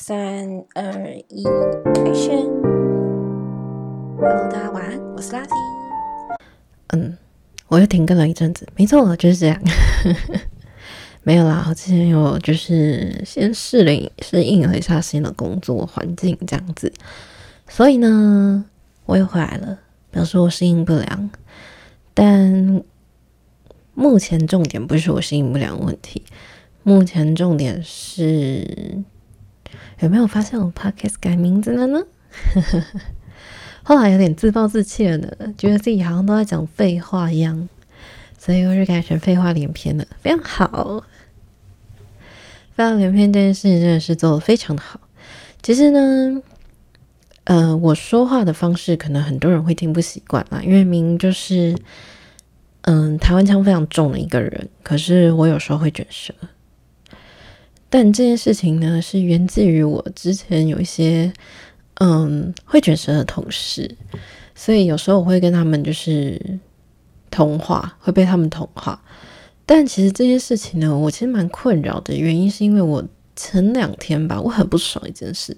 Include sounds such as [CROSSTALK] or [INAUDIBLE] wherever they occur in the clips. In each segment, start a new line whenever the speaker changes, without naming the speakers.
三二一，Action！Hello，大家晚安，我是 lati。
嗯，我又停更了一阵子，没错，就是这样。[LAUGHS] 没有啦，我之前有就是先适应适应了一下新的工作环境，这样子，所以呢，我又回来了，表示我适应不良。但目前重点不是我适应不良问题，目前重点是。有没有发现我 podcast 改名字了呢？[LAUGHS] 后来有点自暴自弃了呢，觉得自己好像都在讲废话一样，所以我就改成废话连篇了。非常好，废话连篇这件事情真的是做的非常的好。其实呢，呃，我说话的方式可能很多人会听不习惯啦，因为明明就是，嗯，台湾腔非常重的一个人，可是我有时候会卷舌。但这件事情呢，是源自于我之前有一些嗯会卷舌的同事，所以有时候我会跟他们就是通话，会被他们同化。但其实这件事情呢，我其实蛮困扰的，原因是因为我前两天吧，我很不爽一件事。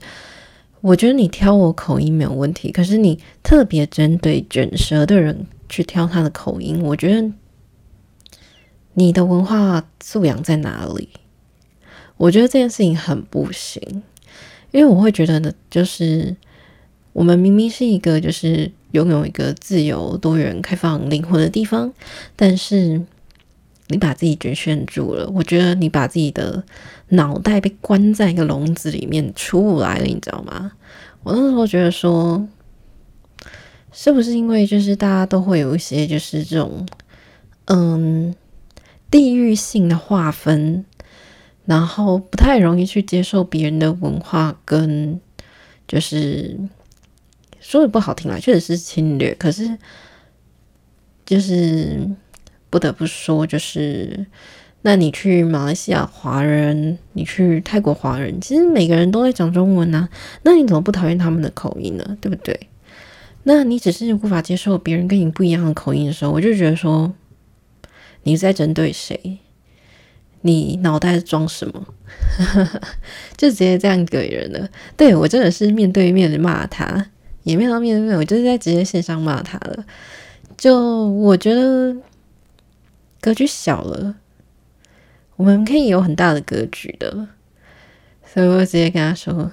我觉得你挑我口音没有问题，可是你特别针对卷舌的人去挑他的口音，我觉得你的文化素养在哪里？我觉得这件事情很不行，因为我会觉得呢，就是我们明明是一个就是拥有一个自由、多元、开放灵魂的地方，但是你把自己局限住了。我觉得你把自己的脑袋被关在一个笼子里面出不来了，你知道吗？我那时候觉得说，是不是因为就是大家都会有一些就是这种嗯地域性的划分？然后不太容易去接受别人的文化，跟就是说的不好听啦，确实是侵略。可是就是不得不说，就是那你去马来西亚华人，你去泰国华人，其实每个人都在讲中文啊，那你怎么不讨厌他们的口音呢？对不对？那你只是无法接受别人跟你不一样的口音的时候，我就觉得说你在针对谁？你脑袋装什么？[LAUGHS] 就直接这样给人了。对我真的是面对面的骂他，也没有面对面，我就是在直接线上骂他了。就我觉得格局小了，我们可以有很大的格局的，所以我直接跟他说，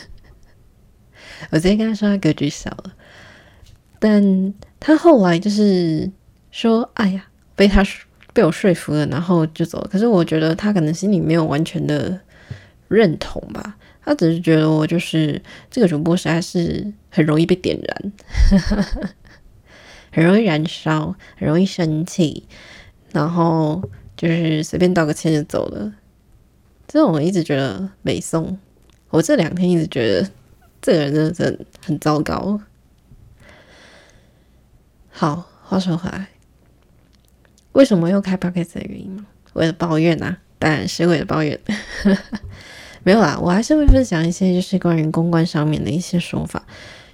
[LAUGHS] 我直接跟他说他格局小了。但他后来就是说：“哎呀，被他说。”被我说服了，然后就走了。可是我觉得他可能心里没有完全的认同吧，他只是觉得我就是这个主播实在是很容易被点燃，[LAUGHS] 很容易燃烧，很容易生气，然后就是随便道个歉就走了。这种我一直觉得没送。我这两天一直觉得这个人真的很糟糕。好，话说回来。为什么又开 podcast 的原因吗？为了抱怨啊，当然是为了抱怨。[LAUGHS] 没有啦，我还是会分享一些就是关于公关上面的一些说法。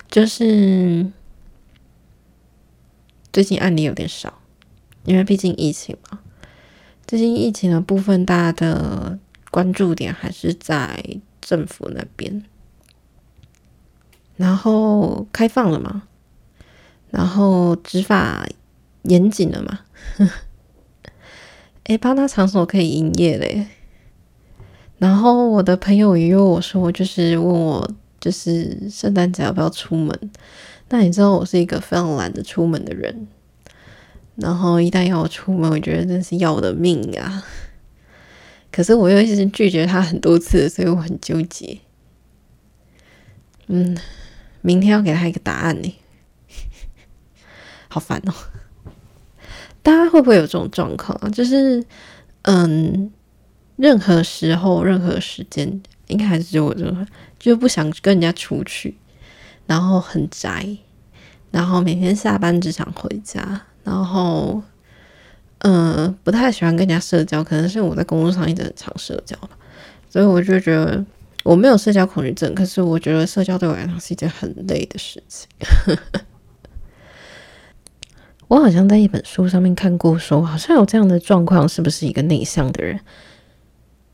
就是最近案例有点少，因为毕竟疫情嘛。最近疫情的部分，大家的关注点还是在政府那边。然后开放了嘛，然后执法严谨了嘛。哎，八大场所可以营业嘞。然后我的朋友也约我说，就是问我，就是圣诞节要不要出门？那你知道我是一个非常懒得出门的人。然后一旦要我出门，我觉得真是要我的命啊！可是我又一直拒绝他很多次，所以我很纠结。嗯，明天要给他一个答案呢，[LAUGHS] 好烦哦。大家会不会有这种状况啊？就是，嗯，任何时候、任何时间，应该还是我这种，就不想跟人家出去，然后很宅，然后每天下班只想回家，然后，嗯，不太喜欢跟人家社交，可能是我在工作上一直很常社交吧，所以我就觉得我没有社交恐惧症，可是我觉得社交对我来讲是一件很累的事情。我好像在一本书上面看过，说好像有这样的状况，是不是一个内向的人，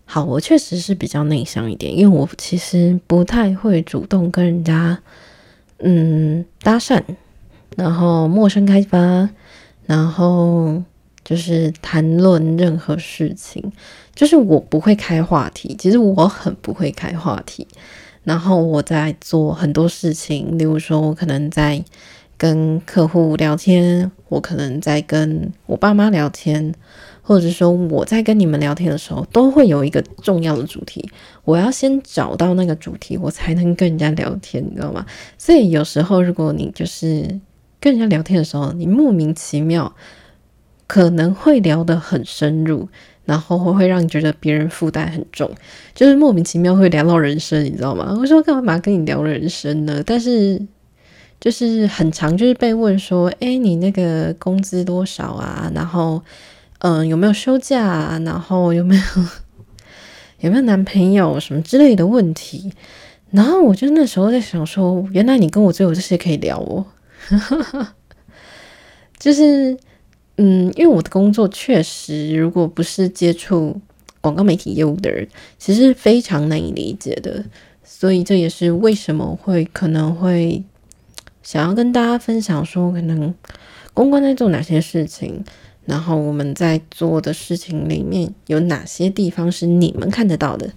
好，我确实是比较内向一点，因为我其实不太会主动跟人家嗯搭讪，然后陌生开发，然后就是谈论任何事情，就是我不会开话题。其实我很不会开话题。然后我在做很多事情，例如说，我可能在跟客户聊天，我可能在跟我爸妈聊天，或者说我在跟你们聊天的时候，都会有一个重要的主题，我要先找到那个主题，我才能跟人家聊天，你知道吗？所以有时候，如果你就是跟人家聊天的时候，你莫名其妙可能会聊得很深入。然后会让你觉得别人负担很重，就是莫名其妙会聊到人生，你知道吗？我说干嘛跟你聊人生呢？但是就是很长，就是被问说，哎，你那个工资多少啊？然后，嗯，有没有休假？啊？然后有没有 [LAUGHS] 有没有男朋友什么之类的问题？然后我就那时候在想说，原来你跟我只有这些可以聊哦，[LAUGHS] 就是。嗯，因为我的工作确实，如果不是接触广告媒体业务的人，其实非常难以理解的。所以这也是为什么会可能会想要跟大家分享说，可能公关在做哪些事情，然后我们在做的事情里面有哪些地方是你们看得到的。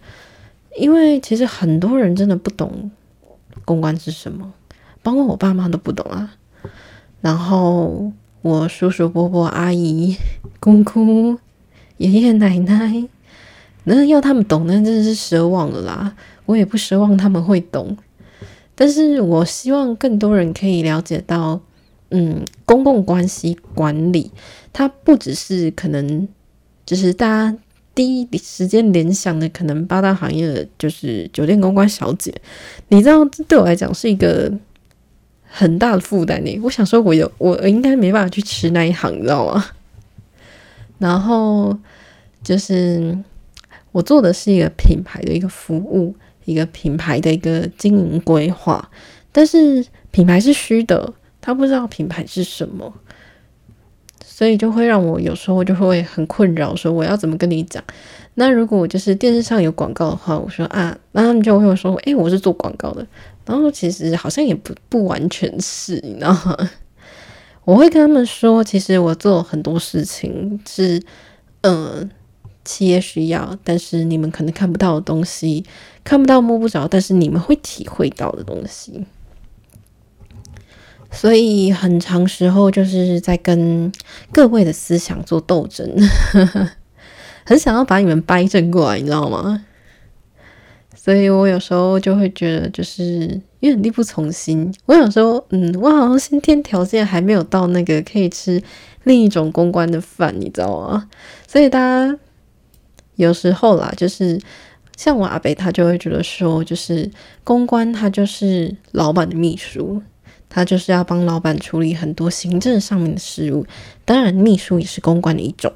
因为其实很多人真的不懂公关是什么，包括我爸妈都不懂啊。然后。我叔叔、伯伯、阿姨、公公、爷爷、奶奶，那要他们懂，那真的是奢望了啦。我也不奢望他们会懂，但是我希望更多人可以了解到，嗯，公共关系管理，它不只是可能，就是大家第一时间联想的，可能八大行业的就是酒店公关小姐，你知道这，对我来讲是一个。很大的负担呢，我想说，我有我应该没办法去吃那一行，你知道吗？[LAUGHS] 然后就是我做的是一个品牌的一个服务，一个品牌的一个经营规划，但是品牌是虚的，他不知道品牌是什么，所以就会让我有时候就会很困扰，说我要怎么跟你讲？那如果就是电视上有广告的话，我说啊，那他们就会说，诶，我是做广告的。然后其实好像也不不完全是，你知道吗？[LAUGHS] 我会跟他们说，其实我做很多事情是，嗯，企业需要，但是你们可能看不到的东西，看不到摸不着，但是你们会体会到的东西。所以很长时候就是在跟各位的思想做斗争，[LAUGHS] 很想要把你们掰正过来，你知道吗？所以我有时候就会觉得，就是因为很力不从心。我想说，嗯，我好像先天条件还没有到那个可以吃另一种公关的饭，你知道吗？所以大家有时候啦，就是像我阿北，他就会觉得说，就是公关他就是老板的秘书，他就是要帮老板处理很多行政上面的事务。当然，秘书也是公关的一种，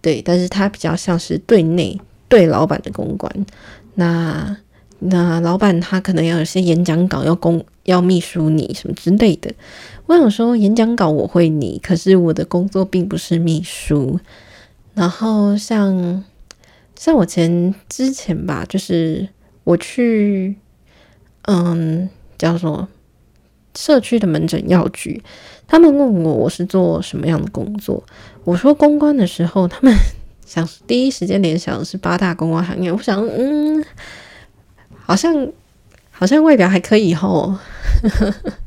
对，但是他比较像是对内对老板的公关。那那老板他可能要有些演讲稿要公要秘书你什么之类的。我想说演讲稿我会拟，可是我的工作并不是秘书。然后像像我前之前吧，就是我去嗯叫做社区的门诊药局，他们问我我是做什么样的工作，我说公关的时候，他们。[LAUGHS] 想第一时间联想的是八大公关行业，我想，嗯，好像好像外表还可以吼，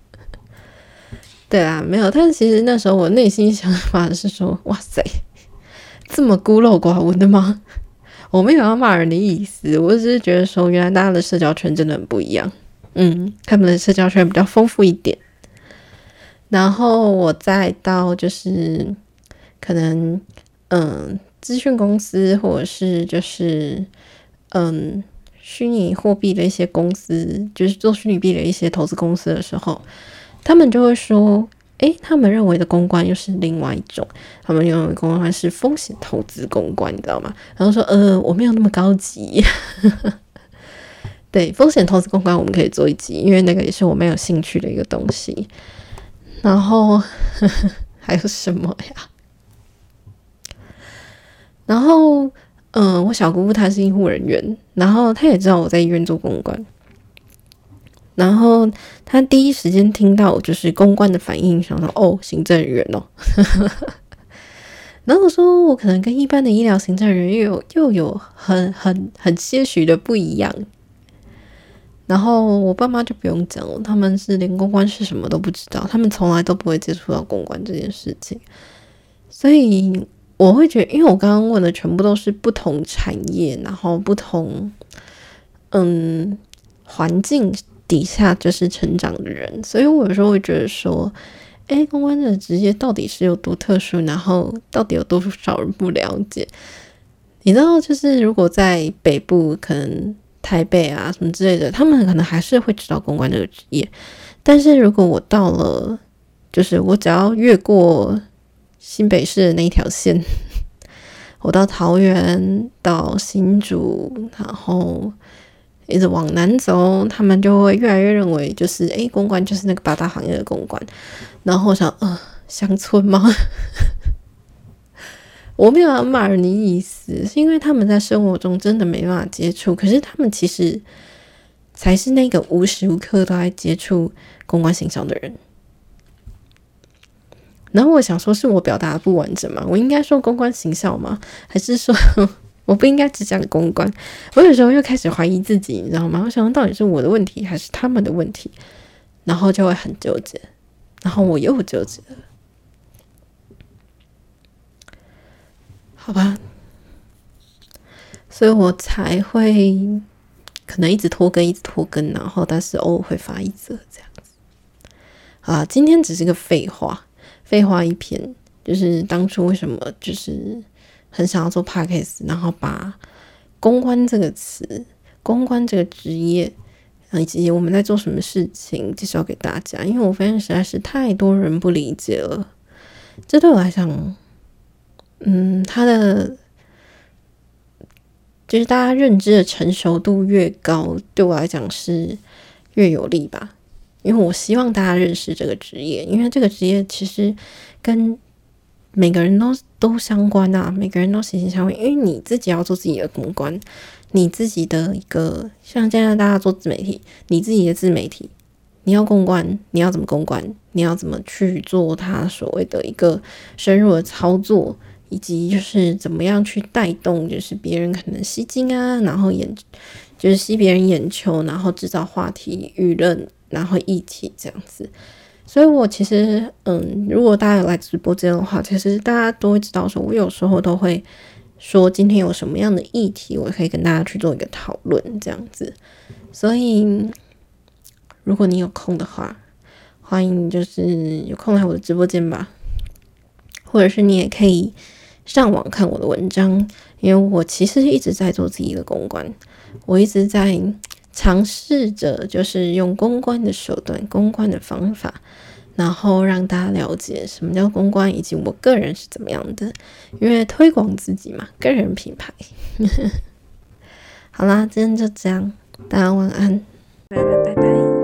[LAUGHS] 对啊，没有。但是其实那时候我内心想法是说，哇塞，这么孤陋寡闻的吗？我没有要骂人的意思，我只是觉得说，原来大家的社交圈真的很不一样。嗯，他们的社交圈比较丰富一点。然后我再到就是可能，嗯。资讯公司，或者是就是嗯，虚拟货币的一些公司，就是做虚拟币的一些投资公司的时候，他们就会说：“诶，他们认为的公关又是另外一种，他们认为公关是风险投资公关，你知道吗？”然后说：“呃，我没有那么高级。[LAUGHS] ”对，风险投资公关我们可以做一集，因为那个也是我蛮有兴趣的一个东西。然后 [LAUGHS] 还有什么呀？然后，嗯，我小姑姑她是医护人员，然后她也知道我在医院做公关，然后他第一时间听到就是公关的反应，想说哦，行政人员哦。[LAUGHS] 然后我说我可能跟一般的医疗行政人员又有又有很很很些许的不一样。然后我爸妈就不用讲了，他们是连公关是什么都不知道，他们从来都不会接触到公关这件事情。所以我会觉得，因为我刚刚问的全部都是不同产业，然后不同嗯环境底下就是成长的人，所以我有时候会觉得说。哎，公关的职业到底是有多特殊？然后到底有多少人不了解？你知道，就是如果在北部，可能台北啊什么之类的，他们可能还是会知道公关这个职业。但是如果我到了，就是我只要越过新北市的那一条线，[LAUGHS] 我到桃园、到新竹，然后。一直往南走，他们就会越来越认为，就是诶，公关就是那个八大行业的公关。然后想，呃，乡村吗？[LAUGHS] 我没有要骂人的意思，是因为他们在生活中真的没办法接触，可是他们其实才是那个无时无刻都在接触公关形象的人。然后我想说，是我表达不完整吗？我应该说公关形象吗？还是说？我不应该只讲公关，我有时候又开始怀疑自己，你知道吗？我想到底是我的问题还是他们的问题，然后就会很纠结，然后我又纠结，好吧，所以我才会可能一直拖更，一直拖更，然后但是偶尔会发一则这样子。啊，今天只是个废话，废话一篇，就是当初为什么就是。很想要做 podcast，然后把公关这个词、公关这个职业，以及我们在做什么事情介绍给大家。因为我发现实在是太多人不理解了。这对我来讲，嗯，他的就是大家认知的成熟度越高，对我来讲是越有利吧。因为我希望大家认识这个职业，因为这个职业其实跟。每个人都都相关啊，每个人都息息相关。因为你自己要做自己的公关，你自己的一个像现在大家做自媒体，你自己的自媒体，你要公关，你要怎么公关？你要怎么去做他所谓的一个深入的操作，以及就是怎么样去带动，就是别人可能吸睛啊，然后眼就是吸别人眼球，然后制造话题、舆论，然后议题这样子。所以，我其实，嗯，如果大家有来直播间的话，其实大家都会知道，说我有时候都会说今天有什么样的议题，我可以跟大家去做一个讨论，这样子。所以，如果你有空的话，欢迎就是有空来我的直播间吧，或者是你也可以上网看我的文章，因为我其实一直在做自己的公关，我一直在。尝试着就是用公关的手段、公关的方法，然后让大家了解什么叫公关，以及我个人是怎么样的。因为推广自己嘛，个人品牌。[LAUGHS] 好啦，今天就这样，大家晚安，
拜拜拜拜。